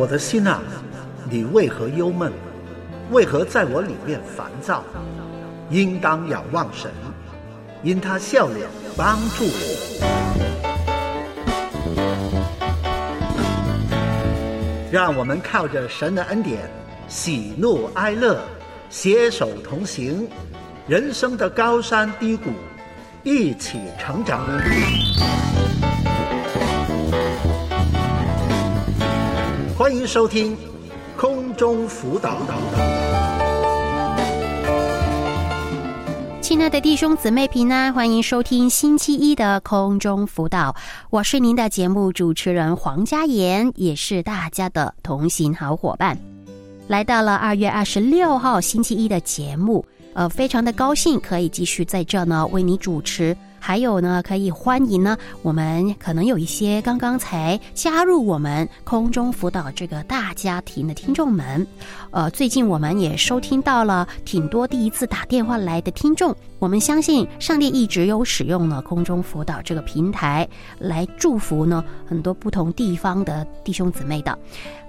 我的心啊，你为何忧闷？为何在我里面烦躁？应当仰望神，因他笑脸帮助我。让我们靠着神的恩典，喜怒哀乐，携手同行，人生的高山低谷，一起成长。欢迎收听空中辅导。亲爱的弟兄姊妹平安，欢迎收听星期一的空中辅导。我是您的节目主持人黄佳妍，也是大家的同行好伙伴。来到了二月二十六号星期一的节目，呃，非常的高兴可以继续在这呢为你主持。还有呢，可以欢迎呢，我们可能有一些刚刚才加入我们空中辅导这个大家庭的听众们，呃，最近我们也收听到了挺多第一次打电话来的听众，我们相信上帝一直有使用了空中辅导这个平台来祝福呢很多不同地方的弟兄姊妹的，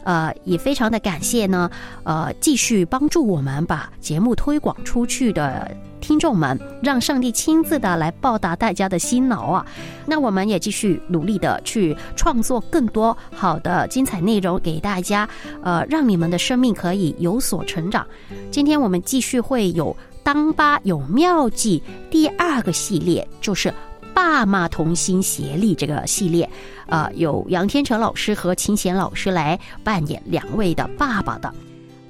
呃，也非常的感谢呢，呃，继续帮助我们把节目推广出去的。听众们，让上帝亲自的来报答大家的辛劳啊！那我们也继续努力的去创作更多好的精彩内容给大家，呃，让你们的生命可以有所成长。今天我们继续会有当爸有妙计第二个系列，就是爸妈同心协力这个系列，呃，有杨天成老师和秦贤老师来扮演两位的爸爸的。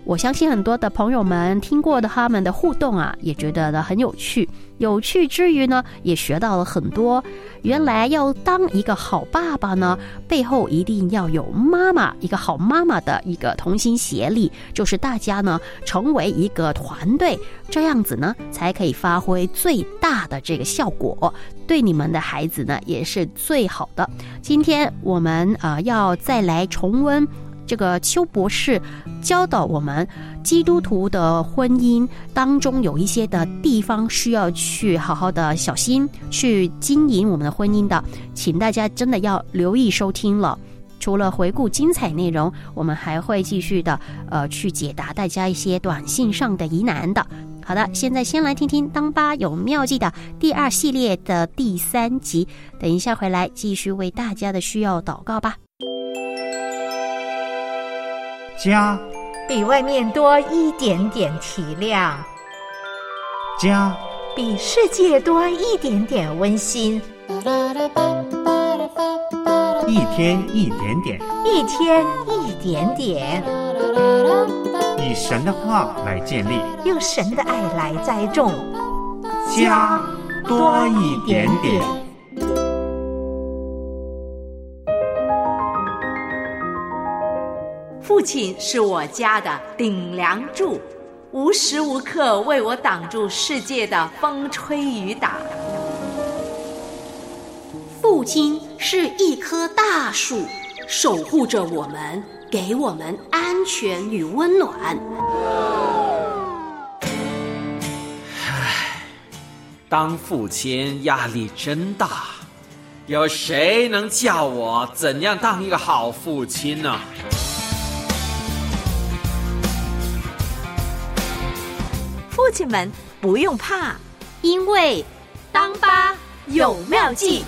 我相信很多的朋友们听过的他们的互动啊，也觉得呢很有趣。有趣之余呢，也学到了很多。原来要当一个好爸爸呢，背后一定要有妈妈一个好妈妈的一个同心协力，就是大家呢成为一个团队，这样子呢才可以发挥最大的这个效果，对你们的孩子呢也是最好的。今天我们啊要再来重温。这个邱博士教导我们，基督徒的婚姻当中有一些的地方需要去好好的小心去经营我们的婚姻的，请大家真的要留意收听了。除了回顾精彩内容，我们还会继续的呃去解答大家一些短信上的疑难的。好的，现在先来听听当巴有妙计的第二系列的第三集，等一下回来继续为大家的需要祷告吧。家。比外面多一点点体谅，家。比世界多一点点温馨。一天一点点，一天一点点，以神的话来建立，用神的爱来栽种，家多一点点。父亲是我家的顶梁柱，无时无刻为我挡住世界的风吹雨打。父亲是一棵大树，守护着我们，给我们安全与温暖。唉，当父亲压力真大，有谁能教我怎样当一个好父亲呢？父亲们不用怕，因为当爸有妙计。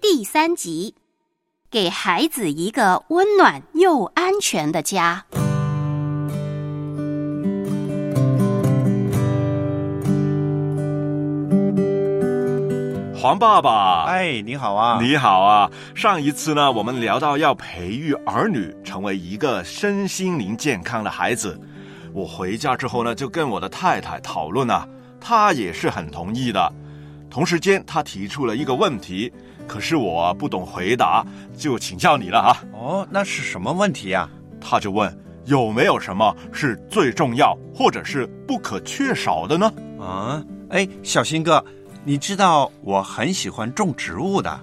第三集，给孩子一个温暖又安全的家。黄爸爸，哎，你好啊！你好啊！上一次呢，我们聊到要培育儿女成为一个身心灵健康的孩子。我回家之后呢，就跟我的太太讨论啊，她也是很同意的。同时间，她提出了一个问题，可是我不懂回答，就请教你了啊。哦，那是什么问题呀？他就问有没有什么是最重要或者是不可缺少的呢？啊，哎，小新哥。你知道我很喜欢种植物的，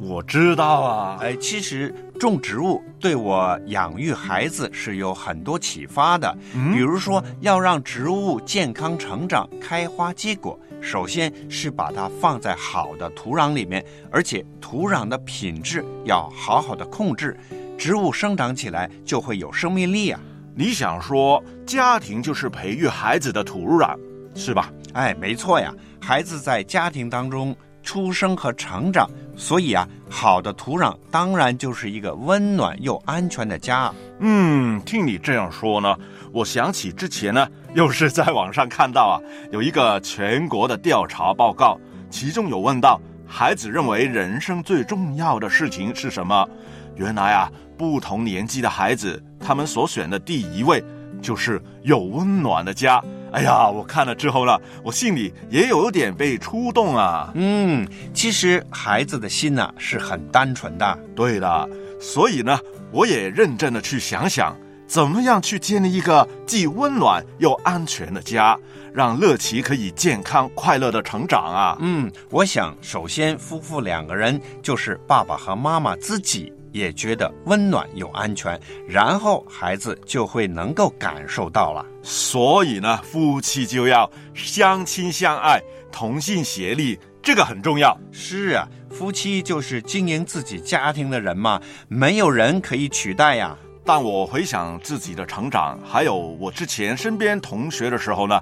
我知道啊。哎，其实种植物对我养育孩子是有很多启发的。比如说，要让植物健康成长、开花结果，首先是把它放在好的土壤里面，而且土壤的品质要好好的控制，植物生长起来就会有生命力啊。你想说，家庭就是培育孩子的土壤，是吧？哎，没错呀，孩子在家庭当中出生和成长，所以啊，好的土壤当然就是一个温暖又安全的家。嗯，听你这样说呢，我想起之前呢，又是在网上看到啊，有一个全国的调查报告，其中有问到孩子认为人生最重要的事情是什么？原来啊，不同年纪的孩子，他们所选的第一位就是有温暖的家。哎呀，我看了之后呢，我心里也有点被触动啊。嗯，其实孩子的心呐是很单纯的。对的，所以呢，我也认真的去想想，怎么样去建立一个既温暖又安全的家，让乐奇可以健康快乐的成长啊。嗯，我想首先夫妇两个人就是爸爸和妈妈自己。也觉得温暖又安全，然后孩子就会能够感受到了。所以呢，夫妻就要相亲相爱，同心协力，这个很重要。是啊，夫妻就是经营自己家庭的人嘛，没有人可以取代呀。但我回想自己的成长，还有我之前身边同学的时候呢，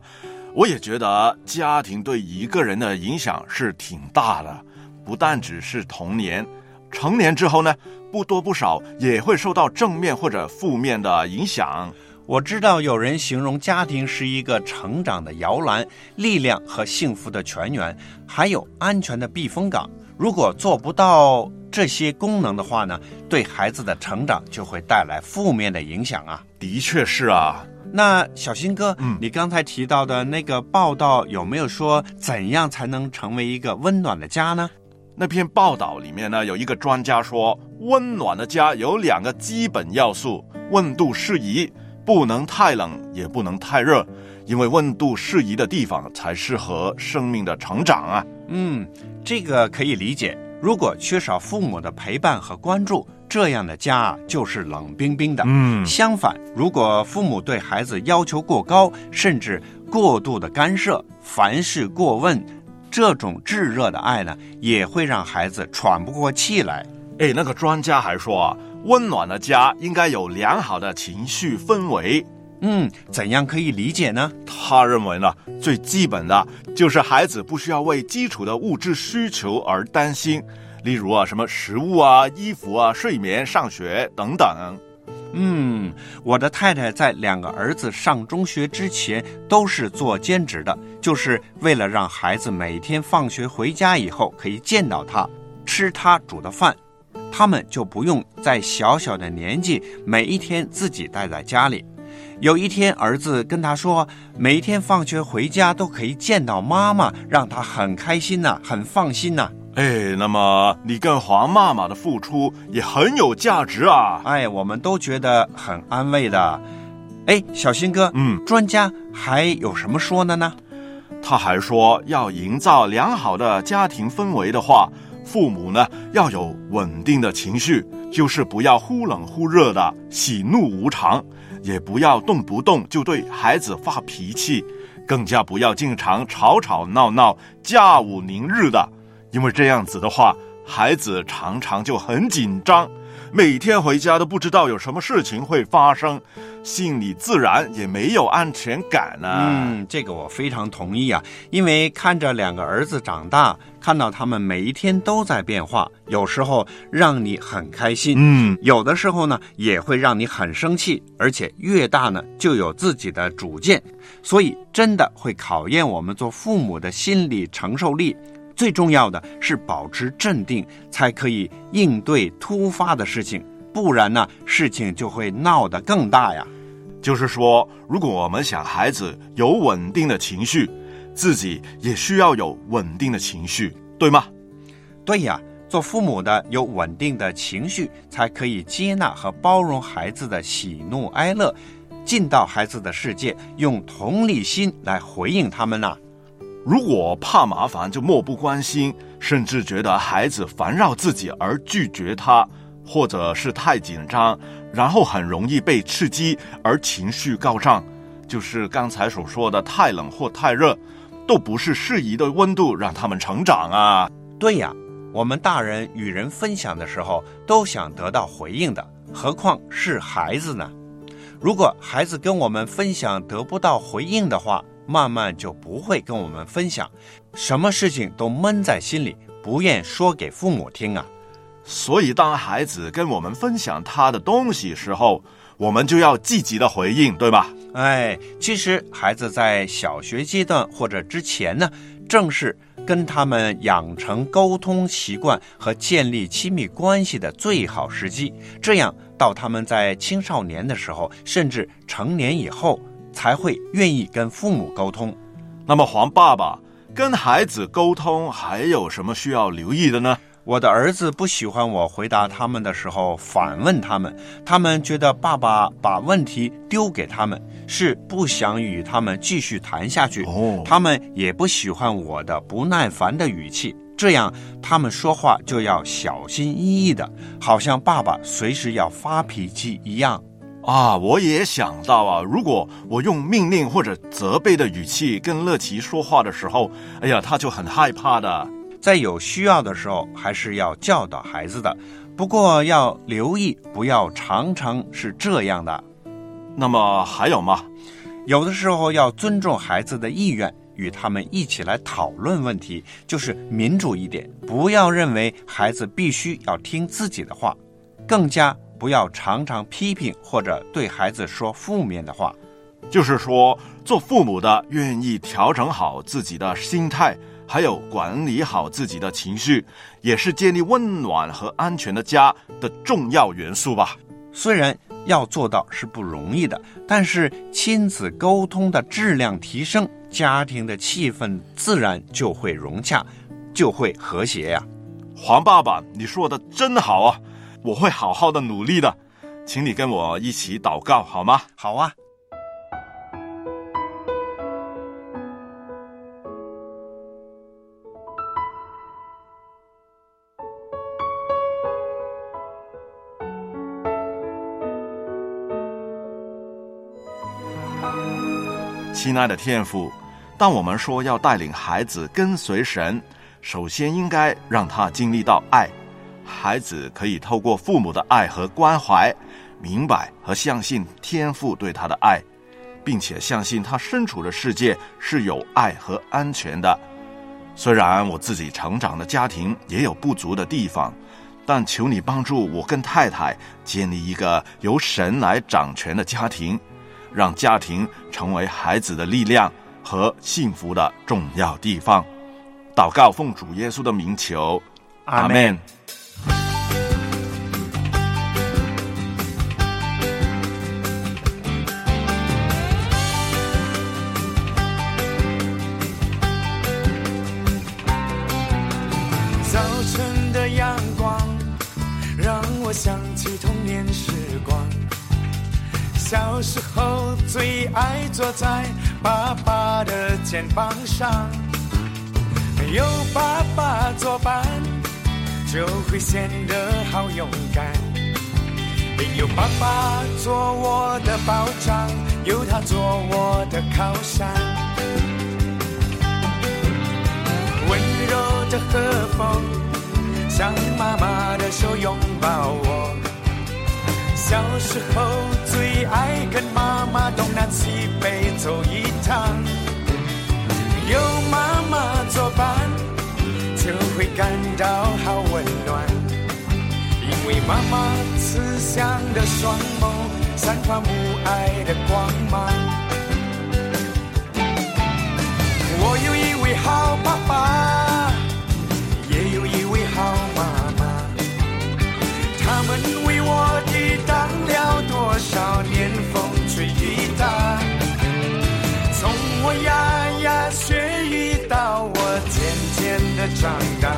我也觉得家庭对一个人的影响是挺大的，不但只是童年。成年之后呢，不多不少也会受到正面或者负面的影响。我知道有人形容家庭是一个成长的摇篮，力量和幸福的泉源，还有安全的避风港。如果做不到这些功能的话呢，对孩子的成长就会带来负面的影响啊。的确是啊。那小新哥，嗯，你刚才提到的那个报道有没有说怎样才能成为一个温暖的家呢？那篇报道里面呢，有一个专家说，温暖的家有两个基本要素：温度适宜，不能太冷，也不能太热，因为温度适宜的地方才适合生命的成长啊。嗯，这个可以理解。如果缺少父母的陪伴和关注，这样的家就是冷冰冰的。嗯，相反，如果父母对孩子要求过高，甚至过度的干涉，凡事过问。这种炙热的爱呢，也会让孩子喘不过气来。哎，那个专家还说啊，温暖的家应该有良好的情绪氛围。嗯，怎样可以理解呢？他认为呢，最基本的就是孩子不需要为基础的物质需求而担心，例如啊，什么食物啊、衣服啊、睡眠、上学等等。嗯，我的太太在两个儿子上中学之前都是做兼职的，就是为了让孩子每天放学回家以后可以见到他，吃他煮的饭，他们就不用在小小的年纪每一天自己待在家里。有一天，儿子跟他说，每天放学回家都可以见到妈妈，让他很开心呐，很放心呐。哎，那么你跟黄妈妈的付出也很有价值啊！哎，我们都觉得很安慰的。哎，小新哥，嗯，专家还有什么说的呢？他还说，要营造良好的家庭氛围的话，父母呢要有稳定的情绪，就是不要忽冷忽热的，喜怒无常，也不要动不动就对孩子发脾气，更加不要经常吵吵闹闹、家无宁日的。因为这样子的话，孩子常常就很紧张，每天回家都不知道有什么事情会发生，心里自然也没有安全感呢。嗯，这个我非常同意啊。因为看着两个儿子长大，看到他们每一天都在变化，有时候让你很开心，嗯，有的时候呢也会让你很生气，而且越大呢就有自己的主见，所以真的会考验我们做父母的心理承受力。最重要的是保持镇定，才可以应对突发的事情，不然呢，事情就会闹得更大呀。就是说，如果我们想孩子有稳定的情绪，自己也需要有稳定的情绪，对吗？对呀，做父母的有稳定的情绪，才可以接纳和包容孩子的喜怒哀乐，进到孩子的世界，用同理心来回应他们呐。如果怕麻烦就漠不关心，甚至觉得孩子烦扰自己而拒绝他，或者是太紧张，然后很容易被刺激而情绪高涨，就是刚才所说的太冷或太热，都不是适宜的温度让他们成长啊。对呀，我们大人与人分享的时候都想得到回应的，何况是孩子呢？如果孩子跟我们分享得不到回应的话，慢慢就不会跟我们分享，什么事情都闷在心里，不愿说给父母听啊。所以，当孩子跟我们分享他的东西时候，我们就要积极的回应，对吧？哎，其实孩子在小学阶段或者之前呢，正是跟他们养成沟通习惯和建立亲密关系的最好时机。这样，到他们在青少年的时候，甚至成年以后，才会愿意跟父母沟通。那么，黄爸爸跟孩子沟通还有什么需要留意的呢？我的儿子不喜欢我回答他们的时候反问他们，他们觉得爸爸把问题丢给他们，是不想与他们继续谈下去。哦他们也不喜欢我的不耐烦的语气，这样他们说话就要小心翼翼的，好像爸爸随时要发脾气一样。啊，我也想到啊，如果我用命令或者责备的语气跟乐琪说话的时候，哎呀，他就很害怕的。在有需要的时候，还是要教导孩子的，不过要留意，不要常常是这样的。那么还有吗？有的时候要尊重孩子的意愿，与他们一起来讨论问题，就是民主一点，不要认为孩子必须要听自己的话，更加不要常常批评或者对孩子说负面的话。就是说，做父母的愿意调整好自己的心态，还有管理好自己的情绪，也是建立温暖和安全的家的重要元素吧。虽然要做到是不容易的，但是亲子沟通的质量提升，家庭的气氛自然就会融洽，就会和谐呀、黄爸爸，你说的真好啊！我会好好的努力的，请你跟我一起祷告好吗？好啊。亲爱的天父，当我们说要带领孩子跟随神，首先应该让他经历到爱。孩子可以透过父母的爱和关怀，明白和相信天父对他的爱，并且相信他身处的世界是有爱和安全的。虽然我自己成长的家庭也有不足的地方，但求你帮助我跟太太建立一个由神来掌权的家庭。让家庭成为孩子的力量和幸福的重要地方。祷告奉主耶稣的名求，阿门。最爱坐在爸爸的肩膀上，没有爸爸作伴，就会显得好勇敢。没有爸爸做我的保障，有他做我的靠山。温柔的和风，像妈妈的手拥抱我。小时候最爱跟妈妈东南西北走一趟，有妈妈作伴，就会感到好温暖。因为妈妈慈祥的双眸，散发母爱的光芒。我有一位好爸爸，多少年风吹雨打。从我牙牙学语到我渐渐的长大，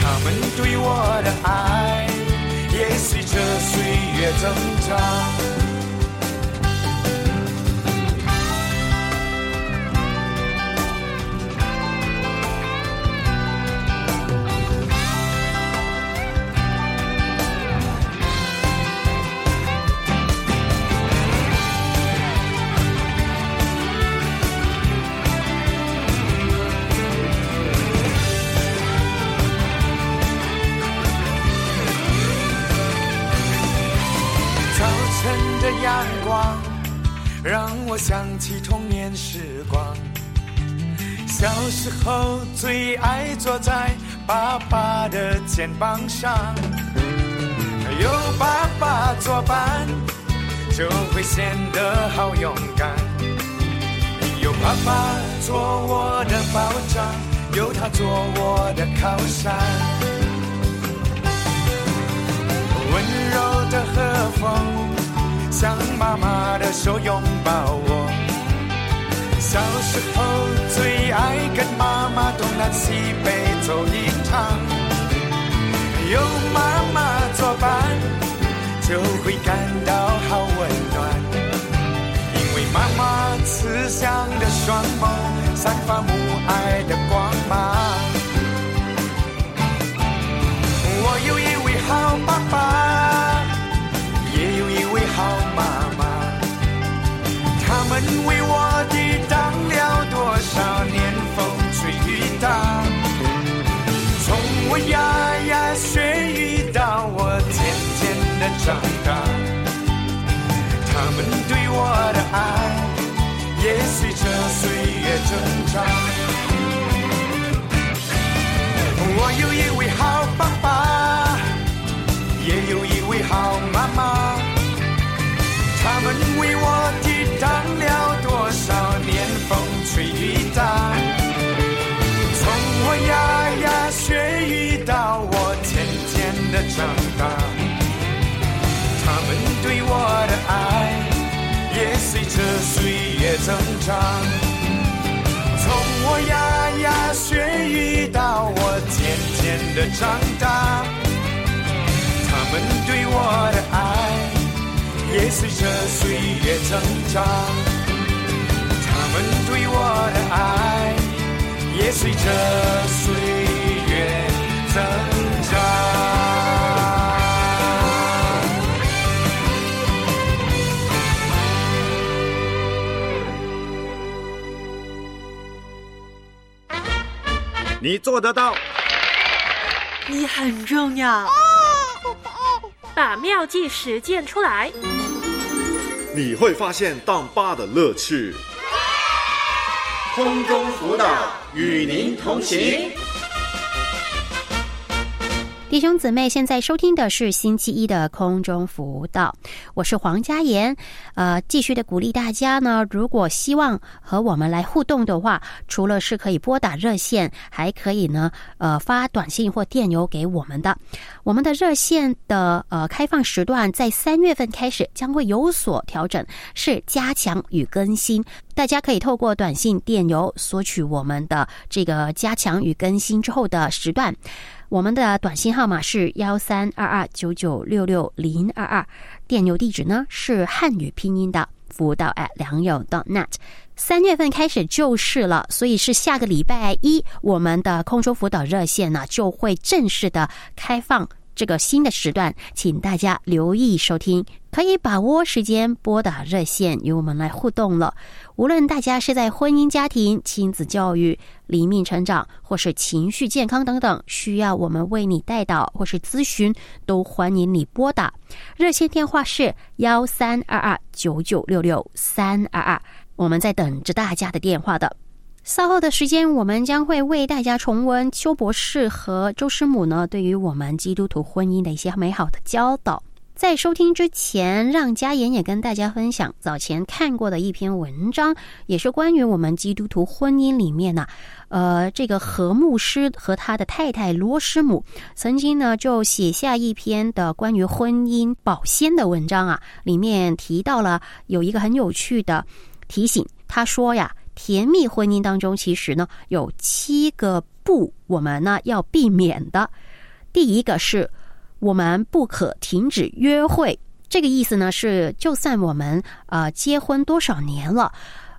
他们对我的爱也随着岁月增长。时候最爱坐在爸爸的肩膀上，有爸爸作伴，就会显得好勇敢。有爸爸做我的保障，有他做我的靠山。温柔的和风，像妈妈的手拥抱我。小时候最爱跟妈妈东南西北走一趟，有妈妈作伴，就会感到好温暖。因为妈妈慈祥的双眸，散发母爱的光芒。我有一位好爸爸，也有一位好妈妈，他们为我他们对我的爱也随着岁月增长。我有一位好爸爸，也有一位好妈妈，他们为我长大，他们对我的爱也随着岁月增长，他们对我的爱也随着岁月增长。你做得到，你很重要。把妙计实践出来，你会发现当爸的乐趣。空中辅导与您同行。弟兄姊妹，现在收听的是星期一的空中辅导，我是黄佳妍。呃，继续的鼓励大家呢，如果希望和我们来互动的话，除了是可以拨打热线，还可以呢，呃，发短信或电邮给我们的。我们的热线的呃开放时段在三月份开始将会有所调整，是加强与更新。大家可以透过短信、电邮索取我们的这个加强与更新之后的时段。我们的短信号码是幺三二二九九六六零二二，电邮地址呢是汉语拼音的辅导 at 良友 dot net。三月份开始就是了，所以是下个礼拜一，我们的空中辅导热线呢就会正式的开放。这个新的时段，请大家留意收听，可以把握时间拨打热线与我们来互动了。无论大家是在婚姻家庭、亲子教育、灵命成长，或是情绪健康等等，需要我们为你带导或是咨询，都欢迎你拨打热线电话是幺三二二九九六六三二二，我们在等着大家的电话的。稍后的时间，我们将会为大家重温邱博士和周师母呢对于我们基督徒婚姻的一些美好的教导。在收听之前，让家妍也跟大家分享早前看过的一篇文章，也是关于我们基督徒婚姻里面呢，呃，这个何牧师和他的太太罗师母曾经呢就写下一篇的关于婚姻保鲜的文章啊，里面提到了有一个很有趣的提醒，他说呀。甜蜜婚姻当中，其实呢有七个不，我们呢要避免的。第一个是，我们不可停止约会。这个意思呢是，就算我们呃结婚多少年了，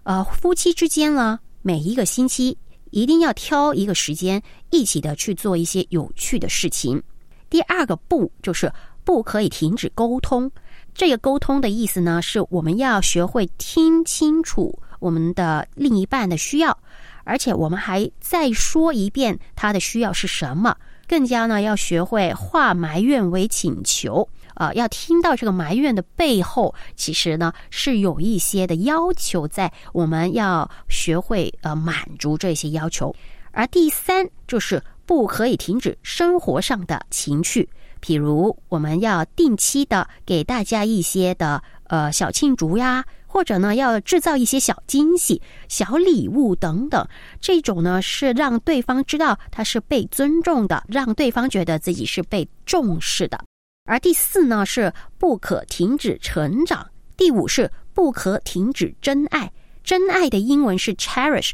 呃夫妻之间呢，每一个星期一定要挑一个时间，一起的去做一些有趣的事情。第二个不就是不可以停止沟通。这个沟通的意思呢，是我们要学会听清楚。我们的另一半的需要，而且我们还再说一遍他的需要是什么，更加呢要学会化埋怨为请求。呃，要听到这个埋怨的背后，其实呢是有一些的要求在，我们要学会呃满足这些要求。而第三就是不可以停止生活上的情趣，比如我们要定期的给大家一些的呃小庆祝呀，或者呢要制造一些小惊喜、小礼物等等。这种呢是让对方知道他是被尊重的，让对方觉得自己是被重视的。而第四呢是不可停止成长，第五是不可停止真爱。真爱的英文是 cherish。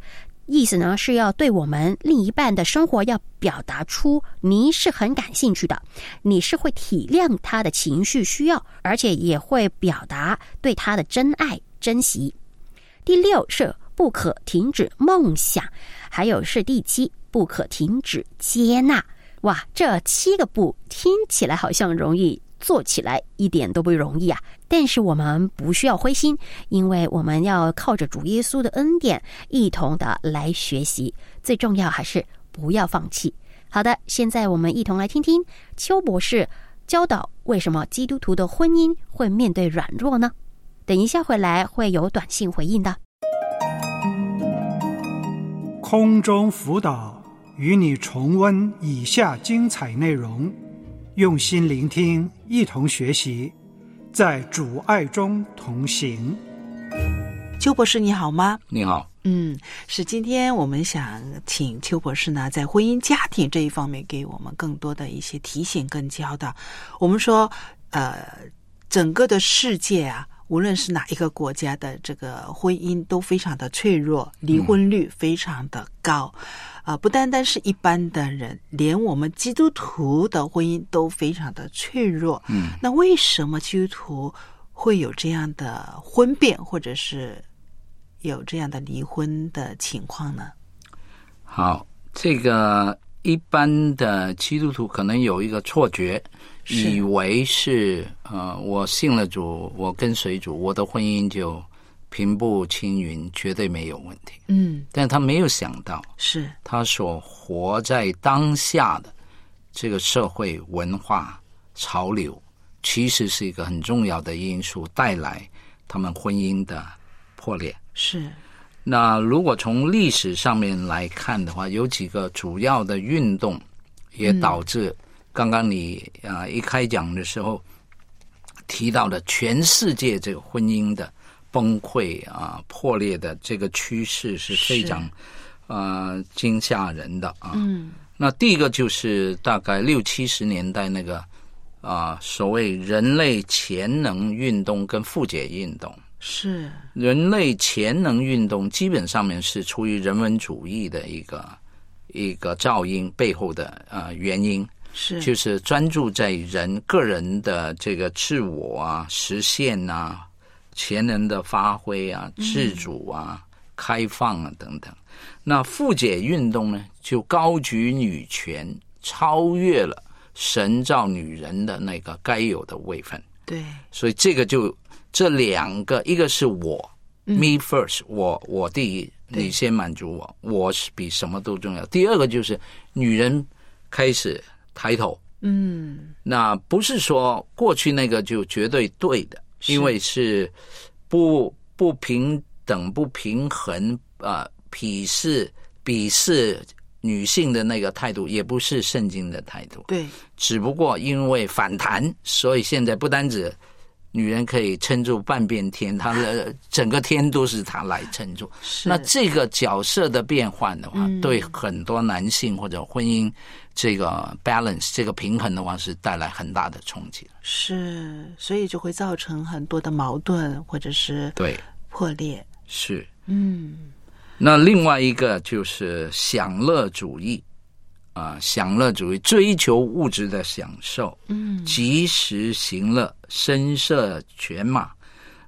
意思呢是要对我们另一半的生活要表达出你是很感兴趣的，你是会体谅他的情绪需要，而且也会表达对他的真爱珍惜。第六是不可停止梦想，还有是第七不可停止接纳。哇，这七个不听起来好像容易。做起来一点都不容易啊！但是我们不需要灰心，因为我们要靠着主耶稣的恩典，一同的来学习。最重要还是不要放弃。好的，现在我们一同来听听邱博士教导为什么基督徒的婚姻会面对软弱呢？等一下回来会有短信回应的。空中辅导与你重温以下精彩内容。用心聆听，一同学习，在主爱中同行。邱博士，你好吗？你好。嗯，是今天我们想请邱博士呢，在婚姻家庭这一方面给我们更多的一些提醒跟教导。我们说，呃，整个的世界啊，无论是哪一个国家的这个婚姻都非常的脆弱，离婚率非常的高。啊，不单单是一般的人，连我们基督徒的婚姻都非常的脆弱。嗯，那为什么基督徒会有这样的婚变，或者是有这样的离婚的情况呢？好，这个一般的基督徒可能有一个错觉，以为是呃，我信了主，我跟随主，我的婚姻就。平步青云，绝对没有问题。嗯，但他没有想到，是他所活在当下的这个社会文化潮流，其实是一个很重要的因素，带来他们婚姻的破裂。是。那如果从历史上面来看的话，有几个主要的运动，也导致刚刚你啊一开讲的时候提到的全世界这个婚姻的。崩溃啊，破裂的这个趋势是非常啊惊吓人的啊。嗯，那第一个就是大概六七十年代那个啊，所谓人类潜能运动跟复解运动。是人类潜能运动基本上面是出于人文主义的一个一个噪音背后的呃原因，是就是专注在人个人的这个自我啊实现啊。潜能的发挥啊，自主啊，开放啊等等。那复解运动呢，就高举女权，超越了神造女人的那个该有的位分。对，所以这个就这两个，一个是我，me first，我我第一，你先满足我，我是比什么都重要。第二个就是女人开始抬头。嗯，那不是说过去那个就绝对对的。因为是不不平等、不平衡啊，鄙视、鄙视女性的那个态度，也不是圣经的态度。对，只不过因为反弹，所以现在不单止女人可以撑住半边天，她的整个天都是她来撑住。那这个角色的变换的话，对很多男性或者婚姻。这个 balance 这个平衡的话是带来很大的冲击是，所以就会造成很多的矛盾或者是对破裂。是，嗯，那另外一个就是享乐主义啊，享乐主义追求物质的享受，嗯，及时行乐，声色犬马。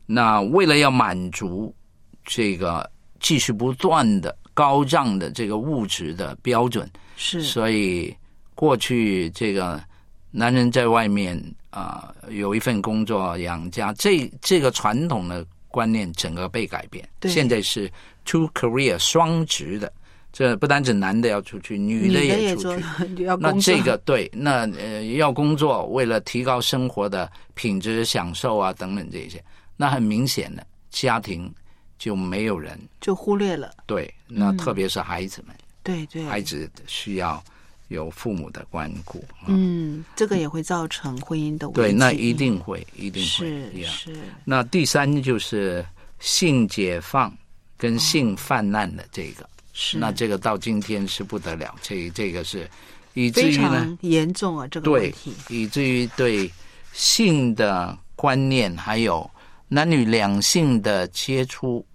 那为了要满足这个继续不断的高涨的这个物质的标准。是，所以过去这个男人在外面啊有一份工作养家，这这个传统的观念整个被改变。现在是 two career 双职的这不单指男的要出去，女的也也出去。要那这个对，那呃要工作，为了提高生活的品质、享受啊等等这些，那很明显的家庭就没有人。就忽略了。对，那嗯。特别是孩子们，对对，孩子需要有父母的关顾。嗯，这个也会造成婚姻的危对，那一定会，一定会。是是，那第三就是性解放跟性泛滥的这个，是那这个到今天是不得了，这这个是以至于呢，严重啊，这个问对题。，以至于对性的观念还有男女两性的接触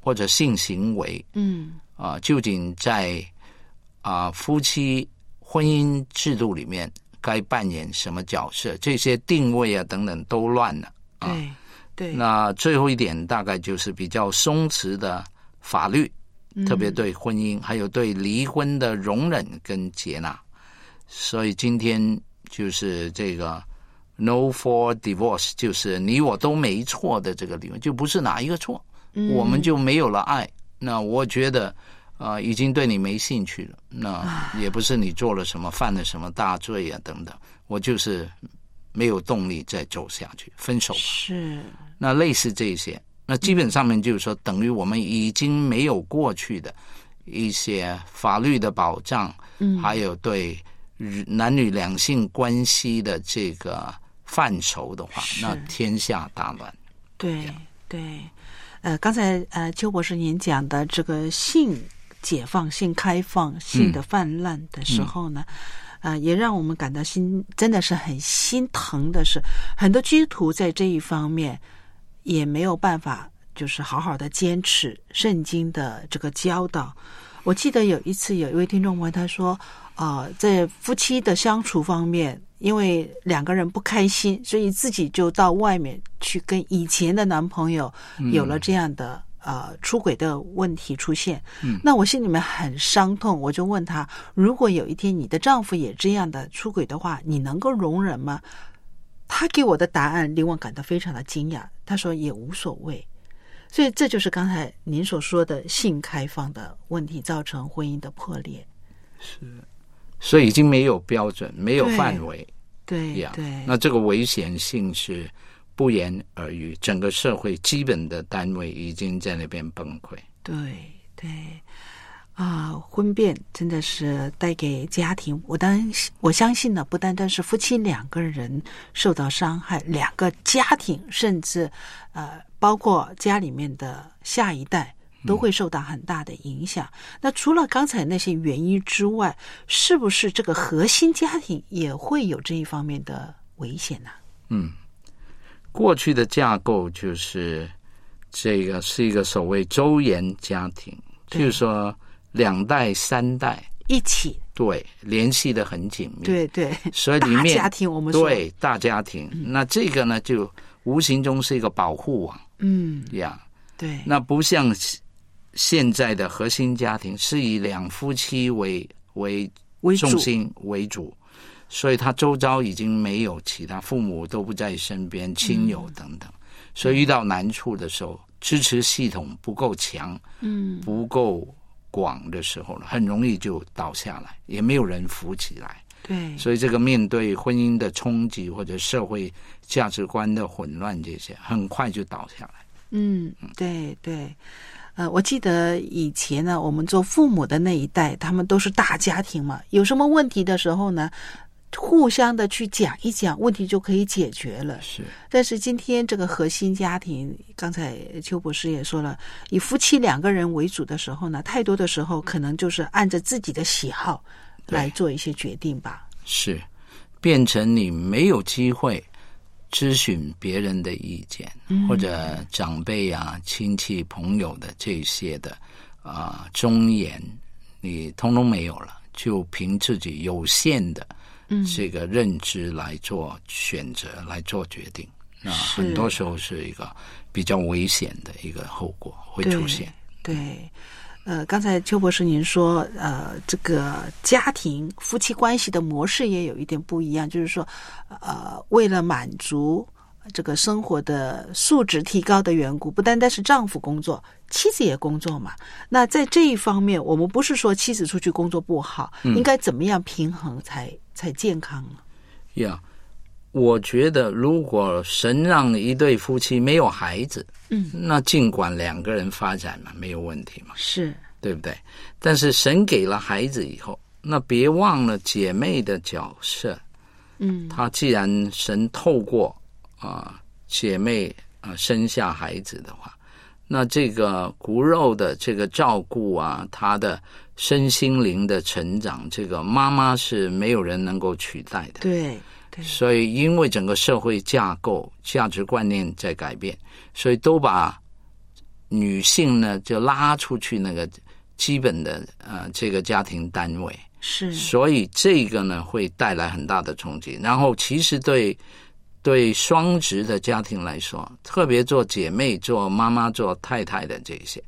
或者性行为嗯啊、究竟在啊、夫妻婚姻制度里面该扮演什么角色，这些定位啊等等都乱了。对对，那最后一点大概就是比较松弛的法律，嗯特别对婚姻还有对离婚的容忍跟接纳。所以今天就是这个 “no for divorce”，就是你我都没错的这个理论，就不是哪一个错，嗯我们就没有了爱。那我觉得。啊、已经对你没兴趣了。那也不是你做了什么、犯了什么大罪啊，等等。我就是没有动力再走下去，分手吧。是那类似这些，那基本上面就是说，等于我们已经没有过去的一些法律的保障，嗯。还有对男女两性关系的这个范畴的话，那天下大乱。对对，呃，刚才呃邱博士您讲的这个性解放、性开放、性的泛滥的时候呢，呃，也让我们感到心真的是很心疼的是，很多基督徒在这一方面也没有办法，就是好好的坚持圣经的这个教导。我记得有一次有一位听众朋友他说，呃，在夫妻的相处方面，因为两个人不开心，所以自己就到外面去跟以前的男朋友有了这样的、呃出轨的问题出现。嗯那我心里面很伤痛，我就问他，如果有一天你的丈夫也这样的出轨的话，你能够容忍吗？他给我的答案令我感到非常的惊讶，他说也无所谓。所以这就是刚才您所说的性开放的问题，造成婚姻的破裂。是所以已经没有标准，没有对范围对呀。对对，那这个危险性是不言而喻，整个社会基本的单位已经在那边崩溃。对对啊，婚变真的是带给家庭，我当我相信呢，不单单是夫妻两个人受到伤害，两个家庭甚至呃，包括家里面的下一代。都会受到很大的影响。那除了刚才那些原因之外，是不是这个核心家庭也会有这一方面的危险呢、嗯，过去的架构就是这个是一个所谓周延家庭，就是说两代三代。一起。对联系的很紧密，对对，所以里面大家庭我们说。对大家庭，那这个呢就无形中是一个保护网。嗯。呀。对。那不像现在的核心家庭是以两夫妻为为为重心为主，所以他周遭已经没有其他父母都不在身边，亲友等等，所以遇到难处的时候，支持系统不够强，嗯。不够广的时候了，很容易就倒下来，也没有人扶起来。对所以这个面对婚姻的冲击或者社会价值观的混乱，这些很快就倒下来。嗯，对对，呃，我记得以前呢，我们做父母的那一代，他们都是大家庭嘛，有什么问题的时候呢，互相的去讲一讲，问题就可以解决了。是，但是今天这个核心家庭，刚才邱博士也说了，以夫妻两个人为主的时候呢，太多的时候可能就是按着自己的喜好来做一些决定吧。是，变成你没有机会咨询别人的意见，嗯或者长辈啊、亲戚、朋友的这些的啊、忠言，你通通没有了，就凭自己有限的嗯这个认知来做选择、来做决定。那很多时候是一个比较危险的一个后果会出现。对，呃，刚才邱博士您说，呃，这个家庭夫妻关系的模式也有一点不一样，就是说，呃，为了满足这个生活的素质提高的缘故，不单单是丈夫工作，妻子也工作嘛。那在这一方面，我们不是说妻子出去工作不好，嗯应该怎么样平衡才才健康呢？呀我觉得如果神让一对夫妻没有孩子，嗯，那尽管两个人发展嘛，没有问题嘛，是对不对？但是神给了孩子以后，那别忘了姐妹的角色。嗯，她既然神透过啊、姐妹啊、生下孩子的话，那这个骨肉的这个照顾啊，他的身心灵的成长，这个妈妈是没有人能够取代的。对，所以因为整个社会架构、价值观念在改变，所以都把女性呢就拉出去那个基本的呃这个家庭单位。是，所以这个呢会带来很大的冲击。然后其实对对双职的家庭来说，特别做姐妹、做妈妈、做太太的这些，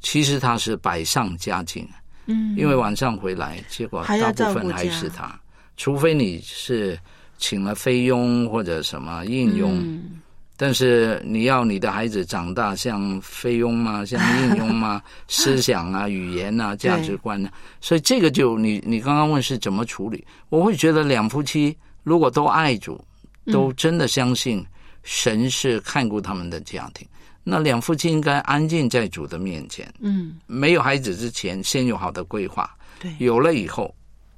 其实她是百上加斤。嗯因为晚上回来，结果大部分还是他，除非你是请了菲佣或者什么应佣。嗯但是你要你的孩子长大像菲佣吗？像应佣吗？思想啊、语言啊、价值观啊，所以这个就你你刚刚问是怎么处理？我会觉得两夫妻如果都爱主，嗯都真的相信神是看顾他们的家庭，那两夫妻应该安静在主的面前。嗯，没有孩子之前，先有好的规划；对，有了以后，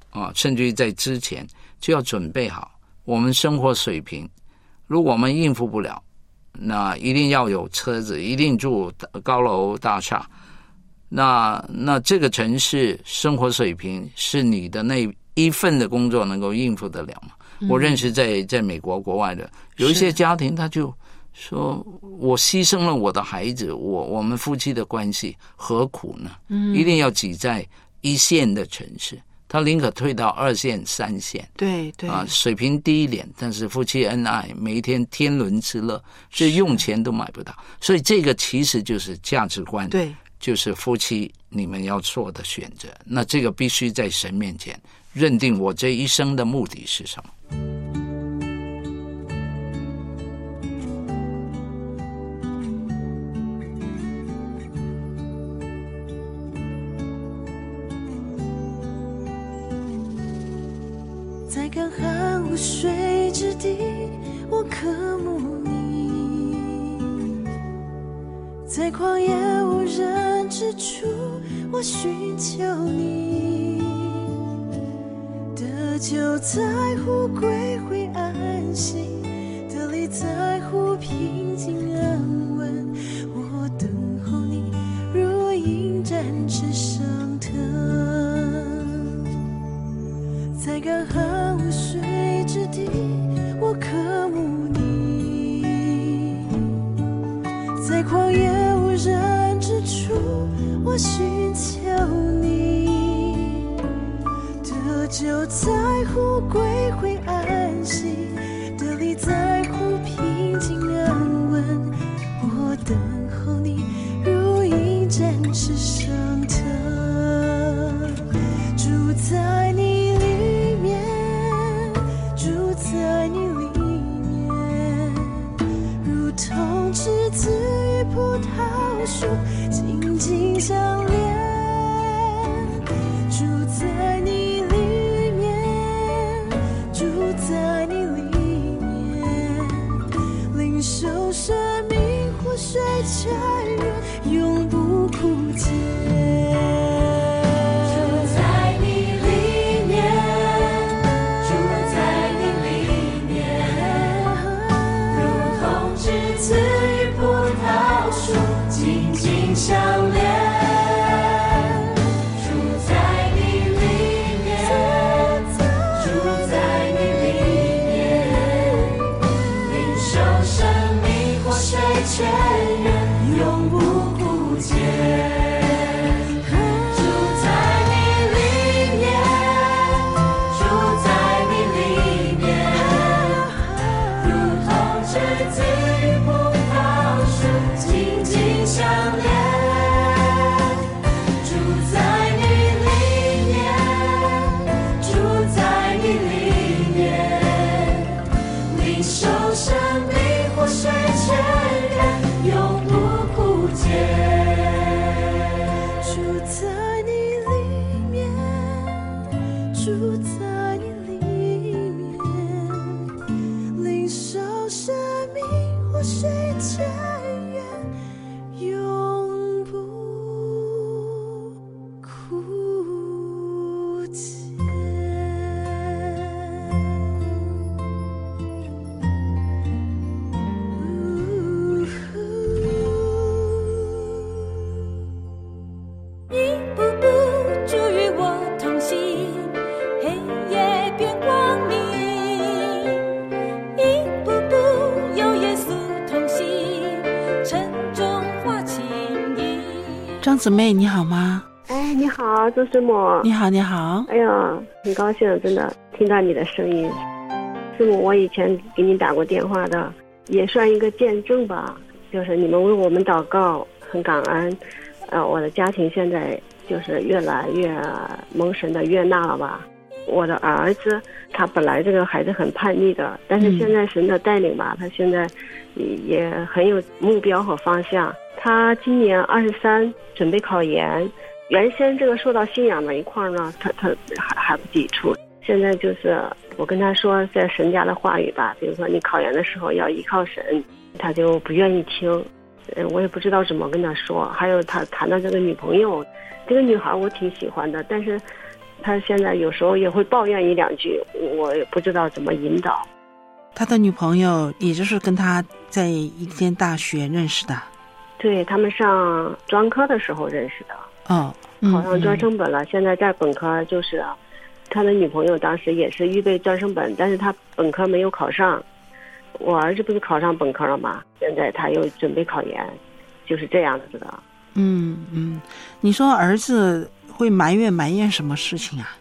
啊，甚至于在之前就要准备好我们生活水平。如果我们应付不了，那一定要有车子，一定住高楼大厦。那那这个城市生活水平是你的那一份的工作能够应付得了吗？嗯我认识在在美国国外的有一些家庭，他就说我牺牲了我的孩子，我我们夫妻的关系何苦呢？嗯一定要挤在一线的城市，他宁可退到二线、三线。对对啊，水平低一点，但是夫妻恩爱，每一天天伦之乐，这用钱都买不到。所以这个其实就是价值观，对，就是夫妻你们要做的选择。那这个必须在神面前认定我这一生的目的是什么。干旱无水之地，我渴慕你；在旷野无人之处，我寻求你。得救在乎归回安息，得力在乎平静安稳。我等候你，如鹰展翅上腾。在干旱无水之地，我渴慕你；在旷野无人之处，我寻求你。得救在乎归回安息，得力在乎姊妹你好吗？哎，你好，周师母。你好，你好。哎呀，很高兴，真的听到你的声音。师母，我以前给你打过电话的，也算一个见证吧。就是你们为我们祷告，很感恩。呃，我的家庭现在就是越来越蒙神的悦纳了吧。我的儿子，他本来这个孩子很叛逆的，但是现在神的带领吧，他现在也很有目标和方向。他今年二十三，准备考研。原先这个说到信仰那一块儿呢，他他还还不抵触。现在就是我跟他说，在神家的话语吧，比如说你考研的时候要依靠神，他就不愿意听。嗯，我也不知道怎么跟他说。还有他谈到这个女朋友，这个女孩我挺喜欢的，但是他现在有时候也会抱怨一两句，我也不知道怎么引导。他的女朋友也就是跟他在一间大学认识的。对他们上专科的时候认识的。哦，考上专升本了，现在在本科就是，他的女朋友当时也是预备专升本，但是他本科没有考上。我儿子不是考上本科了吗？现在他又准备考研，就是这样子的。嗯嗯，你说儿子会埋怨埋怨什么事情啊？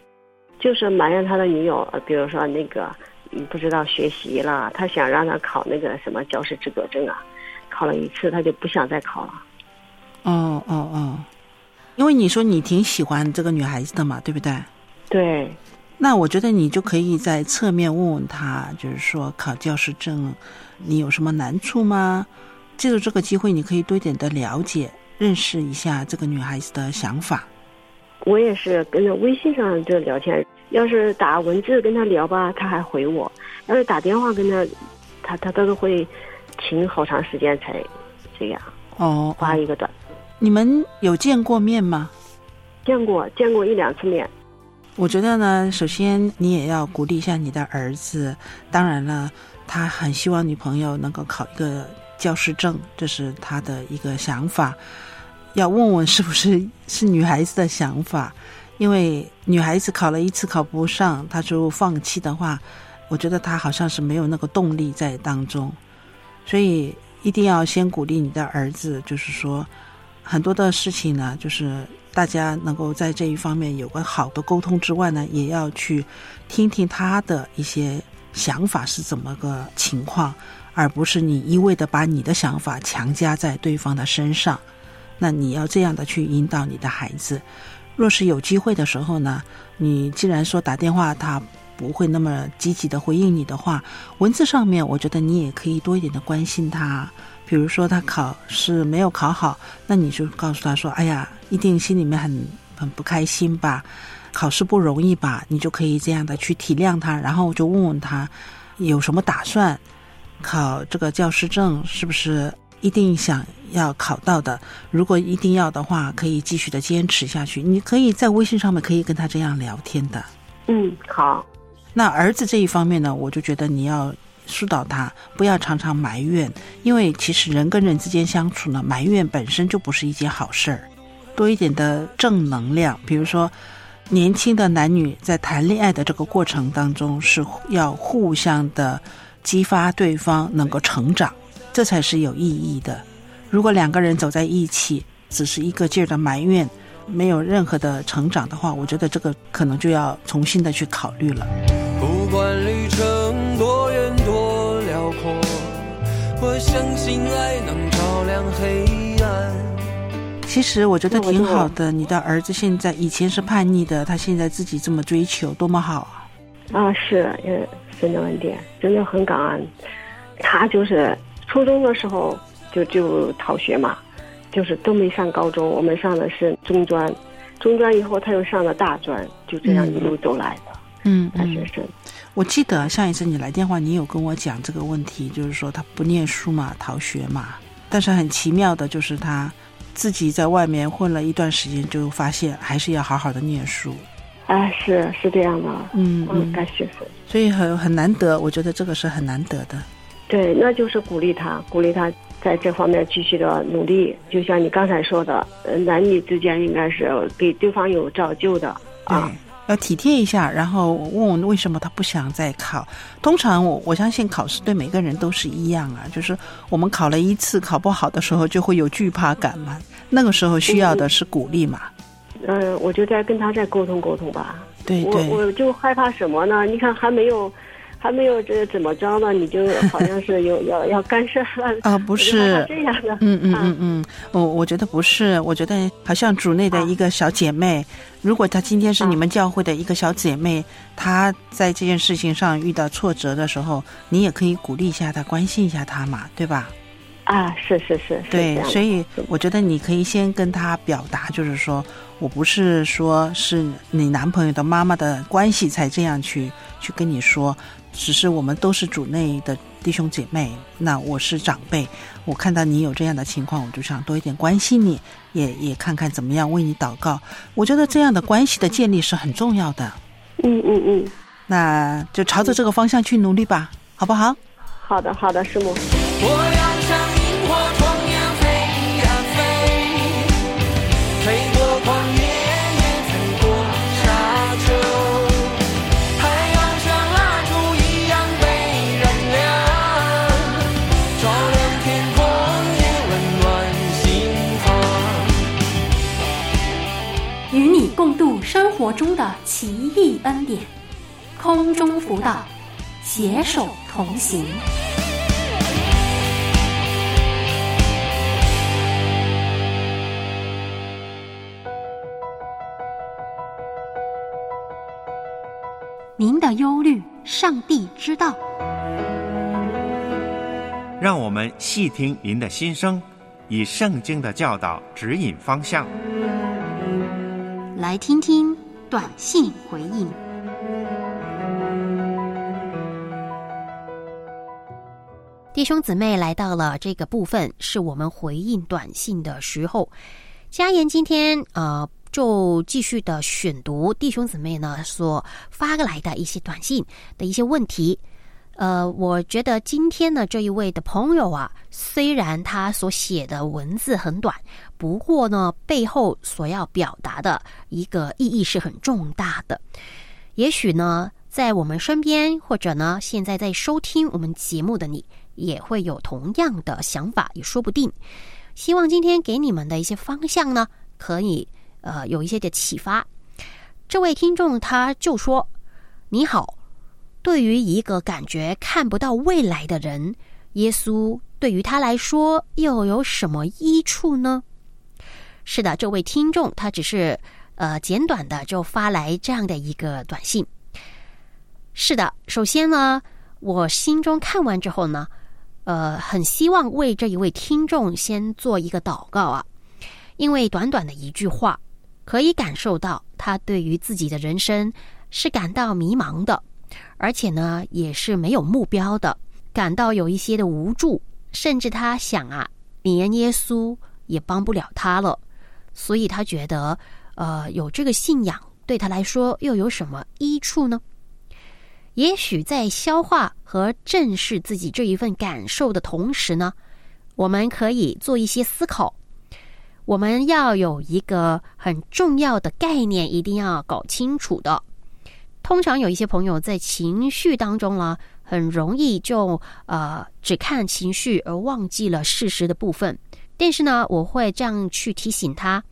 就是埋怨他的女友，呃比如说那个，嗯不知道学习了，他想让他考那个什么教师资格证啊，考了一次他就不想再考了。哦哦哦，因为你说你挺喜欢这个女孩子的嘛，对不对？对。那我觉得你就可以在侧面问问他，就是说考教师证，你有什么难处吗？借助这个机会，你可以多一点的了解、认识一下这个女孩子的想法。我也是跟着微信上就聊天，要是打文字跟他聊吧，他还回我；要是打电话跟他，他他都是会停好长时间才这样哦发一个短。你们有见过面吗？见过，见过一两次面。我觉得呢，首先你也要鼓励一下你的儿子。当然了，他很希望女朋友能够考一个教师证，这是他的一个想法。要问问是不是是女孩子的想法，因为女孩子考了一次考不上，她就放弃的话，我觉得她好像是没有那个动力在当中。所以一定要先鼓励你的儿子，就是说很多的事情呢，就是。大家能够在这一方面有个好的沟通之外呢，也要去听听他的一些想法是怎么个情况，而不是你一味的把你的想法强加在对方的身上。那你要这样的去引导你的孩子。若是有机会的时候呢，你既然说打电话他不会那么积极的回应你的话，文字上面我觉得你也可以多一点的关心他。比如说他考试没有考好，那你就告诉他说：“哎呀，一定心里面很很不开心吧？考试不容易吧？”你就可以这样的去体谅他，然后就问问他有什么打算，考这个教师证是不是一定想要考到的？如果一定要的话，可以继续的坚持下去。你可以在微信上面可以跟他这样聊天的。嗯，好。那儿子这一方面呢，我就觉得你要。疏导他，不要常常埋怨，因为其实人跟人之间相处呢，埋怨本身就不是一件好事儿。多一点的正能量，比如说，年轻的男女在谈恋爱的这个过程当中，是要互相的激发对方能够成长，这才是有意义的。如果两个人走在一起，只是一个劲儿的埋怨，没有任何的成长的话，我觉得这个可能就要重新的去考虑了。不管旅程多远多辽阔，我相信爱能照亮黑暗。其实我觉得挺好的，你的儿子现在以前是叛逆的，他现在自己这么追求，多么好啊！啊，是，呃，真的恩典，真的很感恩。他就是初中的时候就就逃学嘛，就是都没上高中，我们上的是中专，中专以后他又上了大专，就这样一路走来的。嗯，大学生。我记得上一次你来电话，你有跟我讲这个问题，就是说他不念书嘛，逃学嘛。但是很奇妙的，就是他自己在外面混了一段时间，就发现还是要好好的念书。啊，是是这样的，嗯嗯，感谢神。所以很很难得，我觉得这个是很难得的。对，那就是鼓励他，鼓励他在这方面继续的努力。就像你刚才说的，呃，男女之间应该是给对方有照旧的啊。要体贴一下，然后问问为什么他不想再考。通常我我相信考试对每个人都是一样啊，就是我们考了一次考不好的时候就会有惧怕感嘛，那个时候需要的是鼓励嘛。嗯，我就再跟他再沟通沟通吧。对对，我我就害怕什么呢？你看还没有。还没有这怎么着呢？你就好像是有要要干涉了啊？不是这样的，嗯嗯嗯嗯，我我觉得不是，我觉得好像主内的一个小姐妹，如果她今天是你们教会的一个小姐妹，她在这件事情上遇到挫折的时候，你也可以鼓励一下她，关心一下她嘛，对吧？啊，是是是，对，所以我觉得你可以先跟她表达，就是说我不是说是你男朋友的妈妈的关系才这样去去跟你说。只是我们都是主内的弟兄姐妹，那我是长辈，我看到你有这样的情况，我就想多一点关心你，也也看看怎么样为你祷告。我觉得这样的关系的建立是很重要的。嗯嗯嗯，那就朝着这个方向去努力吧，好不好？好的，好的，师母。生活中的奇异恩典，空中辅导，携手同行。您的忧虑，上帝知道。让我们细听您的心声，以圣经的教导指引方向。来听听短信回应。弟兄姊妹来到了这个部分，是我们回应短信的时候。佳言今天呃，就继续的选读弟兄姊妹呢所发来的一些短信的一些问题。呃，我觉得今天呢这一位的朋友啊，虽然他所写的文字很短，不过呢背后所要表达的一个意义是很重大的。也许呢，在我们身边，或者呢现在在收听我们节目的你，也会有同样的想法，也说不定。希望今天给你们的一些方向呢，可以呃有一些的启发。这位听众他就说：“你好。”对于一个感觉看不到未来的人，耶稣对于他来说又有什么益处呢？是的，这位听众他只是呃简短的就发来这样的一个短信。是的，首先呢，我心中看完之后呢，呃，很希望为这一位听众先做一个祷告啊，因为短短的一句话，可以感受到他对于自己的人生是感到迷茫的。而且呢，也是没有目标的，感到有一些的无助，甚至他想啊，连耶稣也帮不了他了，所以他觉得，呃，有这个信仰对他来说又有什么益处呢？也许在消化和正视自己这一份感受的同时呢，我们可以做一些思考。我们要有一个很重要的概念，一定要搞清楚的。通常有一些朋友在情绪当中呢，很容易就呃只看情绪而忘记了事实的部分。但是呢，我会这样去提醒他：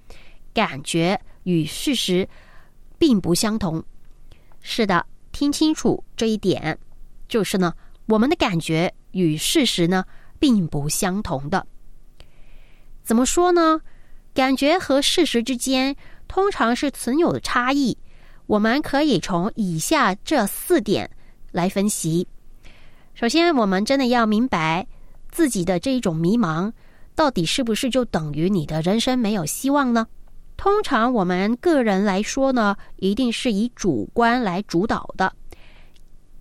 感觉与事实并不相同。是的，听清楚这一点，就是呢，我们的感觉与事实呢并不相同的。怎么说呢？感觉和事实之间通常是存有的差异。我们可以从以下这四点来分析。首先，我们真的要明白自己的这一种迷茫，到底是不是就等于你的人生没有希望呢？通常我们个人来说呢，一定是以主观来主导的。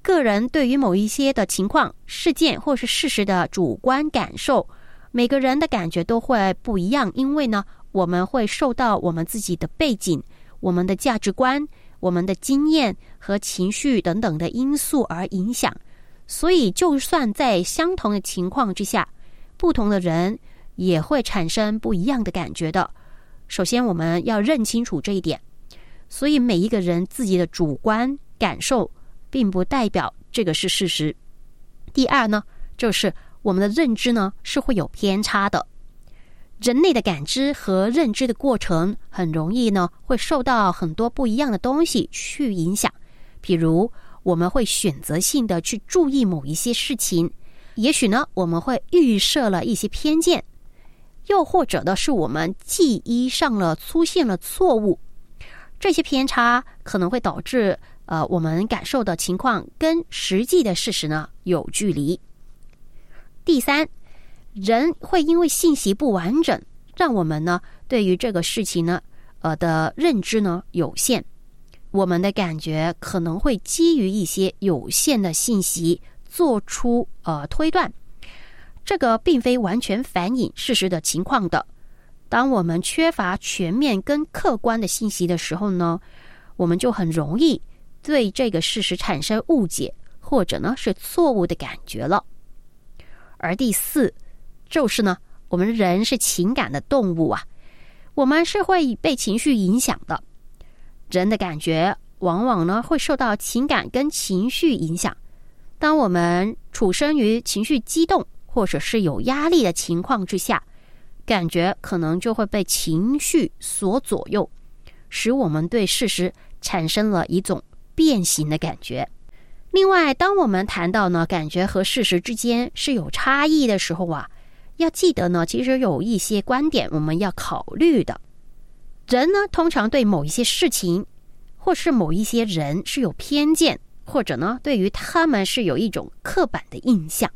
个人对于某一些的情况、事件或是事实的主观感受，每个人的感觉都会不一样，因为呢，我们会受到我们自己的背景、我们的价值观、我们的经验和情绪等等的因素而影响。所以，就算在相同的情况之下，不同的人也会产生不一样的感觉的。首先，我们要认清楚这一点。所以，每一个人自己的主观感受。并不代表这个是事实。第二呢，就是我们的认知呢是会有偏差的。人类的感知和认知的过程很容易呢会受到很多不一样的东西去影响。比如，我们会选择性的去注意某一些事情，也许呢我们会预设了一些偏见，又或者呢是我们记忆上了出现了错误。这些偏差可能会导致。呃，我们感受的情况跟实际的事实呢有距离。第三，人会因为信息不完整，让我们呢对于这个事情呢，呃的认知呢有限。我们的感觉可能会基于一些有限的信息做出呃推断，这个并非完全反映事实的情况的。当我们缺乏全面跟客观的信息的时候呢，我们就很容易。对这个事实产生误解，或者呢是错误的感觉了。而第四，就是呢，我们人是情感的动物啊，我们是会被情绪影响的。人的感觉往往呢会受到情感跟情绪影响。当我们处身于情绪激动或者是有压力的情况之下，感觉可能就会被情绪所左右，使我们对事实产生了一种。变形的感觉。另外，当我们谈到呢，感觉和事实之间是有差异的时候啊，要记得呢，其实有一些观点我们要考虑的。人呢，通常对某一些事情或是某一些人是有偏见，或者呢，对于他们是有一种刻板的印象。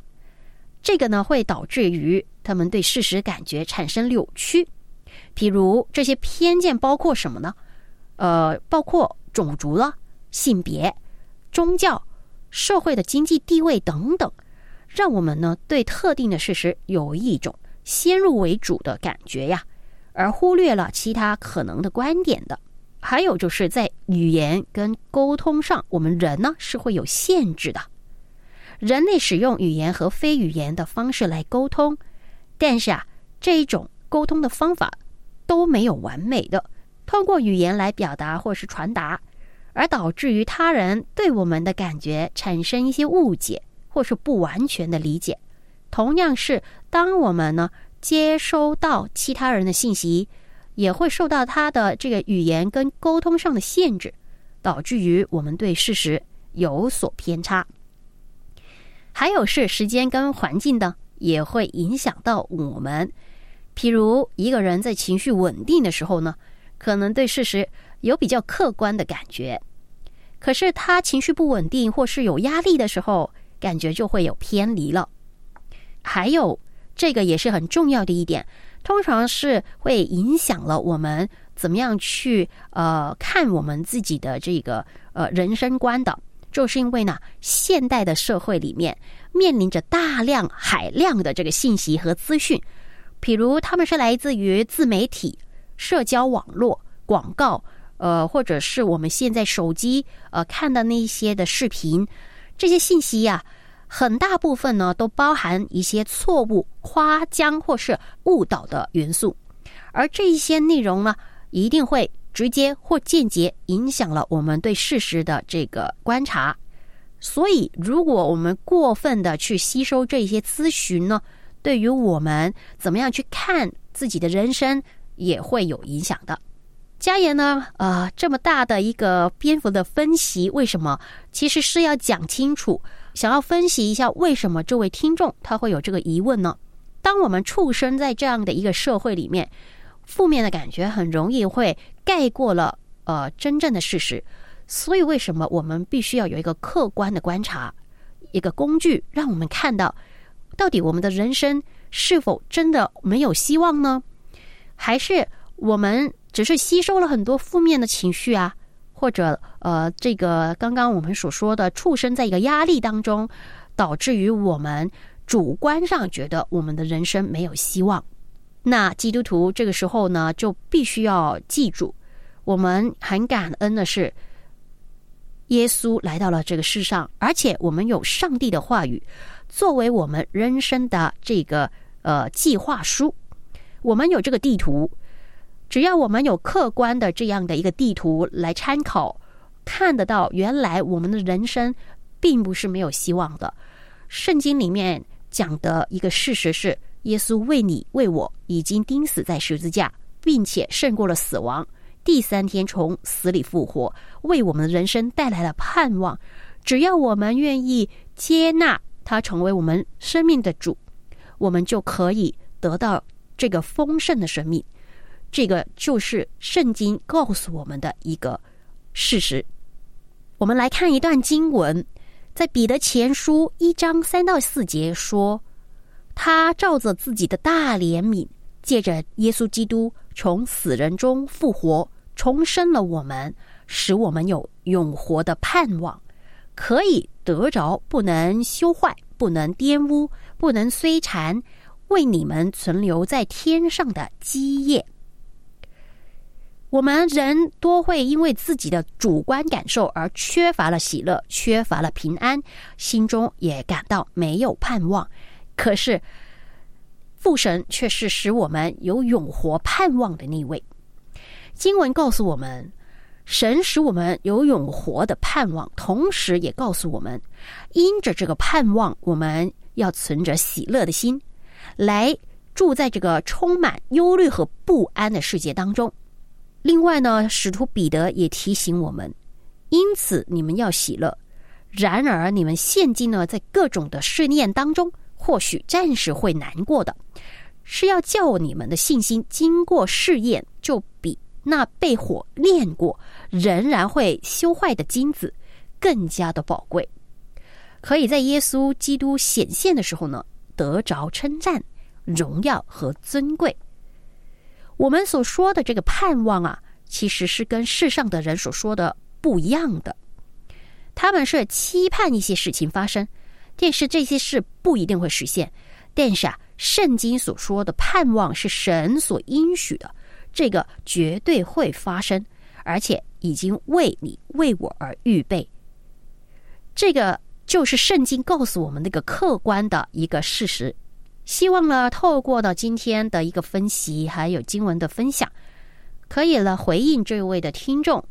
这个呢，会导致于他们对事实感觉产生扭曲。比如这些偏见包括什么呢？呃，包括种族了。性别、宗教、社会的经济地位等等，让我们呢对特定的事实有一种先入为主的感觉呀，而忽略了其他可能的观点的。还有就是在语言跟沟通上，我们人呢是会有限制的。人类使用语言和非语言的方式来沟通，但是啊，这一种沟通的方法都没有完美的，通过语言来表达或是传达。而导致于他人对我们的感觉产生一些误解，或是不完全的理解。同样是，当我们呢接收到其他人的信息，也会受到他的这个语言跟沟通上的限制，导致于我们对事实有所偏差。还有是时间跟环境的，也会影响到我们。譬如一个人在情绪稳定的时候呢，可能对事实。有比较客观的感觉，可是他情绪不稳定或是有压力的时候，感觉就会有偏离了。还有这个也是很重要的一点，通常是会影响了我们怎么样去呃看我们自己的这个呃人生观的，就是因为呢，现代的社会里面面临着大量海量的这个信息和资讯，比如他们是来自于自媒体、社交网络、广告。呃，或者是我们现在手机呃看的那些的视频，这些信息呀，很大部分呢都包含一些错误、夸张或是误导的元素，而这一些内容呢，一定会直接或间接影响了我们对事实的这个观察。所以，如果我们过分的去吸收这些咨询呢，对于我们怎么样去看自己的人生，也会有影响的。家言呢？呃，这么大的一个篇幅的分析，为什么？其实是要讲清楚，想要分析一下为什么这位听众他会有这个疑问呢？当我们出生在这样的一个社会里面，负面的感觉很容易会盖过了呃真正的事实，所以为什么我们必须要有一个客观的观察，一个工具，让我们看到到底我们的人生是否真的没有希望呢？还是我们？只是吸收了很多负面的情绪啊，或者呃，这个刚刚我们所说的，畜生在一个压力当中，导致于我们主观上觉得我们的人生没有希望。那基督徒这个时候呢，就必须要记住，我们很感恩的是，耶稣来到了这个世上，而且我们有上帝的话语作为我们人生的这个呃计划书，我们有这个地图，只要我们有客观的这样的一个地图来参考，看得到原来我们的人生并不是没有希望的。圣经里面讲的一个事实是。耶稣为你为我已经钉死在十字架，并且胜过了死亡，第三天从死里复活，为我们的人生带来了盼望。只要我们愿意接纳他成为我们生命的主，我们就可以得到这个丰盛的生命。这个就是圣经告诉我们的一个事实。我们来看一段经文，在彼得前书一章三到四节说。他照着自己的大怜悯，借着耶稣基督从死人中复活，重生了我们，使我们有永活的盼望，可以得着不能修坏、不能玷污、不能摧残，为你们存留在天上的基业。我们人多会因为自己的主观感受而缺乏了喜乐，缺乏了平安，心中也感到没有盼望。可是，父神却是使我们有永活盼望的那位。经文告诉我们，神使我们有永活的盼望，同时也告诉我们，因着这个盼望，我们要存着喜乐的心，来住在这个充满忧虑和不安的世界当中。另外呢，使徒彼得也提醒我们，因此你们要喜乐。然而，你们现今呢，在各种的试炼当中。或许暂时会难过的，是要叫你们的信心经过试验，就比那被火炼过仍然会修坏的金子更加的宝贵，可以在耶稣基督显现的时候呢，得着称赞、荣耀和尊贵。我们所说的这个盼望啊，其实是跟世上的人所说的不一样的，他们是期盼一些事情发生。但是这些事不一定会实现，但是啊，圣经所说的盼望是神所应许的，这个绝对会发生，而且已经为你为我而预备。这个就是圣经告诉我们那个客观的一个事实。希望呢，透过呢今天的一个分析，还有经文的分享，可以了回应这位的听众，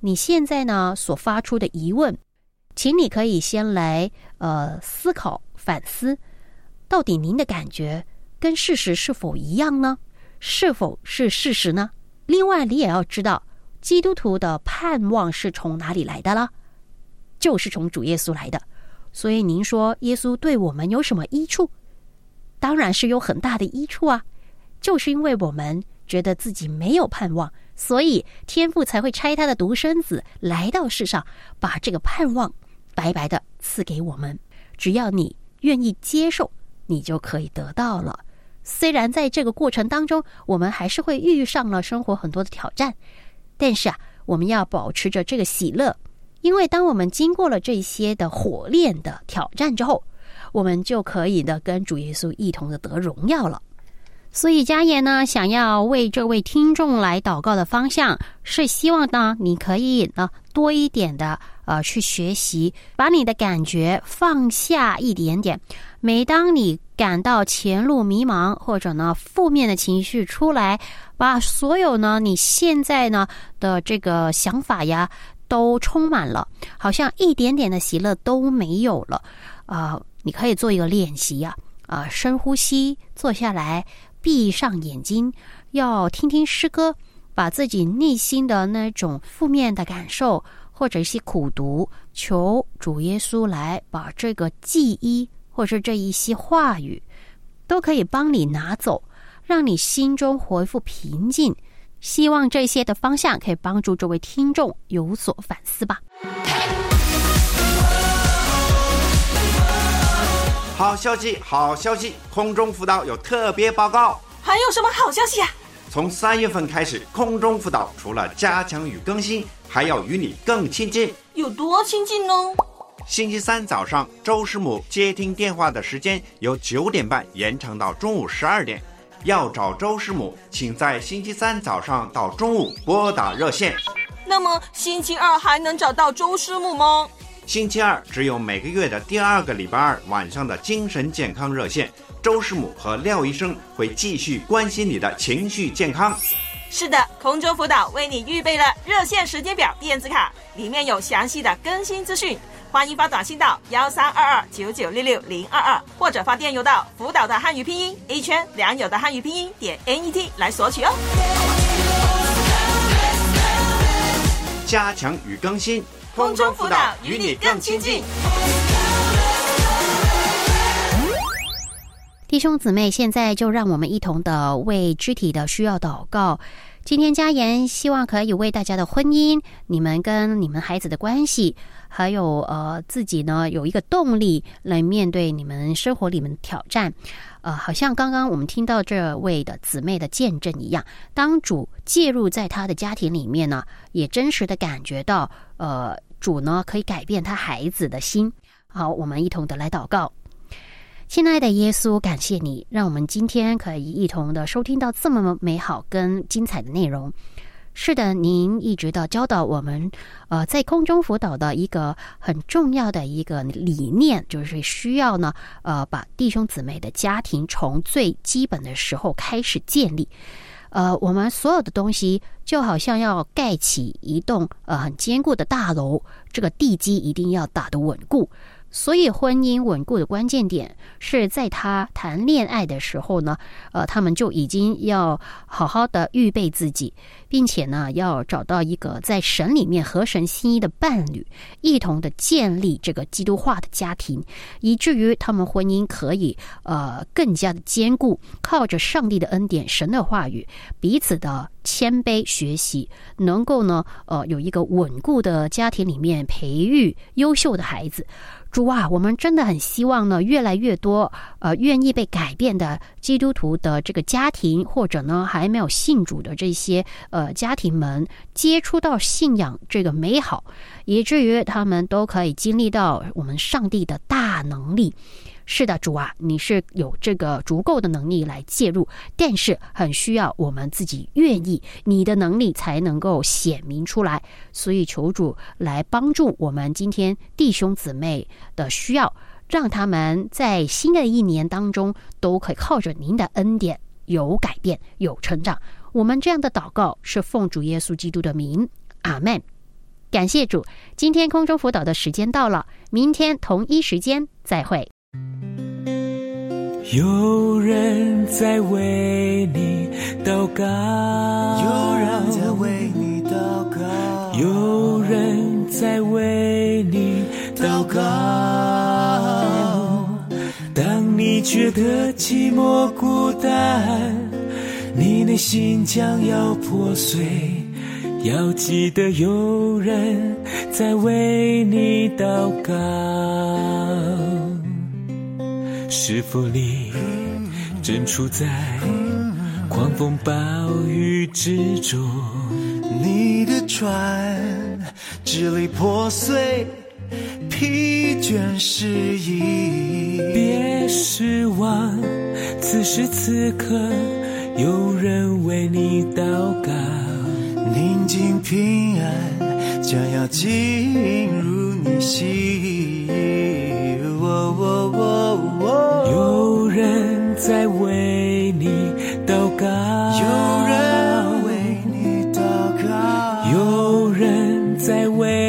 你现在呢所发出的疑问。请你可以先来呃思考反思，到底您的感觉跟事实是否一样呢？是否是事实呢？另外，你也要知道，基督徒的盼望是从哪里来的了？就是从主耶稣来的。所以，您说耶稣对我们有什么益处？当然是有很大的益处啊！就是因为我们觉得自己没有盼望，所以天父才会拆他的独生子来到世上，把这个盼望。白白的赐给我们，只要你愿意接受，你就可以得到了。虽然在这个过程当中，我们还是会遇上了生活很多的挑战，但是啊，我们要保持着这个喜乐，因为当我们经过了这些的火炼的挑战之后，我们就可以呢跟主耶稣一同的得荣耀了。所以，家言呢，想要为这位听众来祷告的方向是希望呢，你可以呢多一点的呃去学习，把你的感觉放下一点点。每当你感到前路迷茫或者呢负面的情绪出来，把所有呢你现在呢的这个想法呀都充满了，好像一点点的喜乐都没有了啊！你可以做一个练习呀，啊，深呼吸，坐下来。闭上眼睛，要听听诗歌，把自己内心的那种负面的感受或者一些苦读，求主耶稣来把这个记忆或者这一些话语，都可以帮你拿走，让你心中恢复平静。希望这些的方向可以帮助这位听众有所反思吧。好消息，好消息！空中辅导有特别报告。还有什么好消息啊？从三月份开始，空中辅导除了加强与更新，还要与你更亲近。有多亲近呢？星期三早上，周师母接听电话的时间由九点半延长到中午十二点。要找周师母，请在星期三早上到中午拨打热线。那么星期二还能找到周师母吗？星期二只有每个月的第二个礼拜二晚上的精神健康热线，周师母和廖医生会继续关心你的情绪健康。是的，空中辅导为你预备了热线时间表电子卡，里面有详细的更新资讯。欢迎发短信到幺三二二九九六六零二二，或者发电邮到辅导的汉语拼音 A 圈良友的汉语拼音点 n e t 来索取哦。加强与更新，空中辅导与你更亲近。弟兄姊妹，现在就让我们一同的为肢体的需要祷告。今天佳言希望可以为大家的婚姻、你们跟你们孩子的关系，还有呃自己呢有一个动力来面对你们生活里面的挑战。呃，好像刚刚我们听到这位的姊妹的见证一样，当主介入在他的家庭里面呢，也真实的感觉到，呃，主呢可以改变他孩子的心。好，我们一同的来祷告。亲爱的耶稣，感谢你，让我们今天可以一同的收听到这么美好跟精彩的内容。是的，您一直的教导我们，呃，在空中辅导的一个很重要的一个理念，就是需要呢，呃，把弟兄姊妹的家庭从最基本的时候开始建立。呃，我们所有的东西就好像要盖起一栋呃很坚固的大楼，这个地基一定要打得稳固。所以，婚姻稳固的关键点是在他谈恋爱的时候呢，呃，他们就已经要好好的预备自己，并且呢，要找到一个在神里面合神心意的伴侣，一同的建立这个基督化的家庭，以至于他们婚姻可以呃更加的坚固，靠着上帝的恩典、神的话语，彼此的谦卑学习，能够呢呃有一个稳固的家庭里面培育优秀的孩子。猪啊，我们真的很希望呢，越来越多呃愿意被改变的基督徒的这个家庭，或者呢还没有信主的这些呃家庭们，接触到信仰这个美好，以至于他们都可以经历到我们上帝的大能力。是的，主啊，你是有这个足够的能力来介入，但是很需要我们自己愿意，你的能力才能够显明出来。所以求主来帮助我们今天弟兄姊妹的需要，让他们在新的一年当中都可以靠着您的恩典有改变、有成长。我们这样的祷告是奉主耶稣基督的名，阿门。感谢主，今天空中辅导的时间到了，明天同一时间再会。有人在为你祷告，有人在为你祷告，有人在为你祷告。当你觉得寂寞孤单，你内心将要破碎，要记得有人在为你祷告。是否你正处在狂风暴雨之中？你的船支离破碎，疲倦失意，别失望。此时此刻，有人为你祷告，宁静平安将要进入你心。有人在为你祷告，有人为你祷告，有人在为。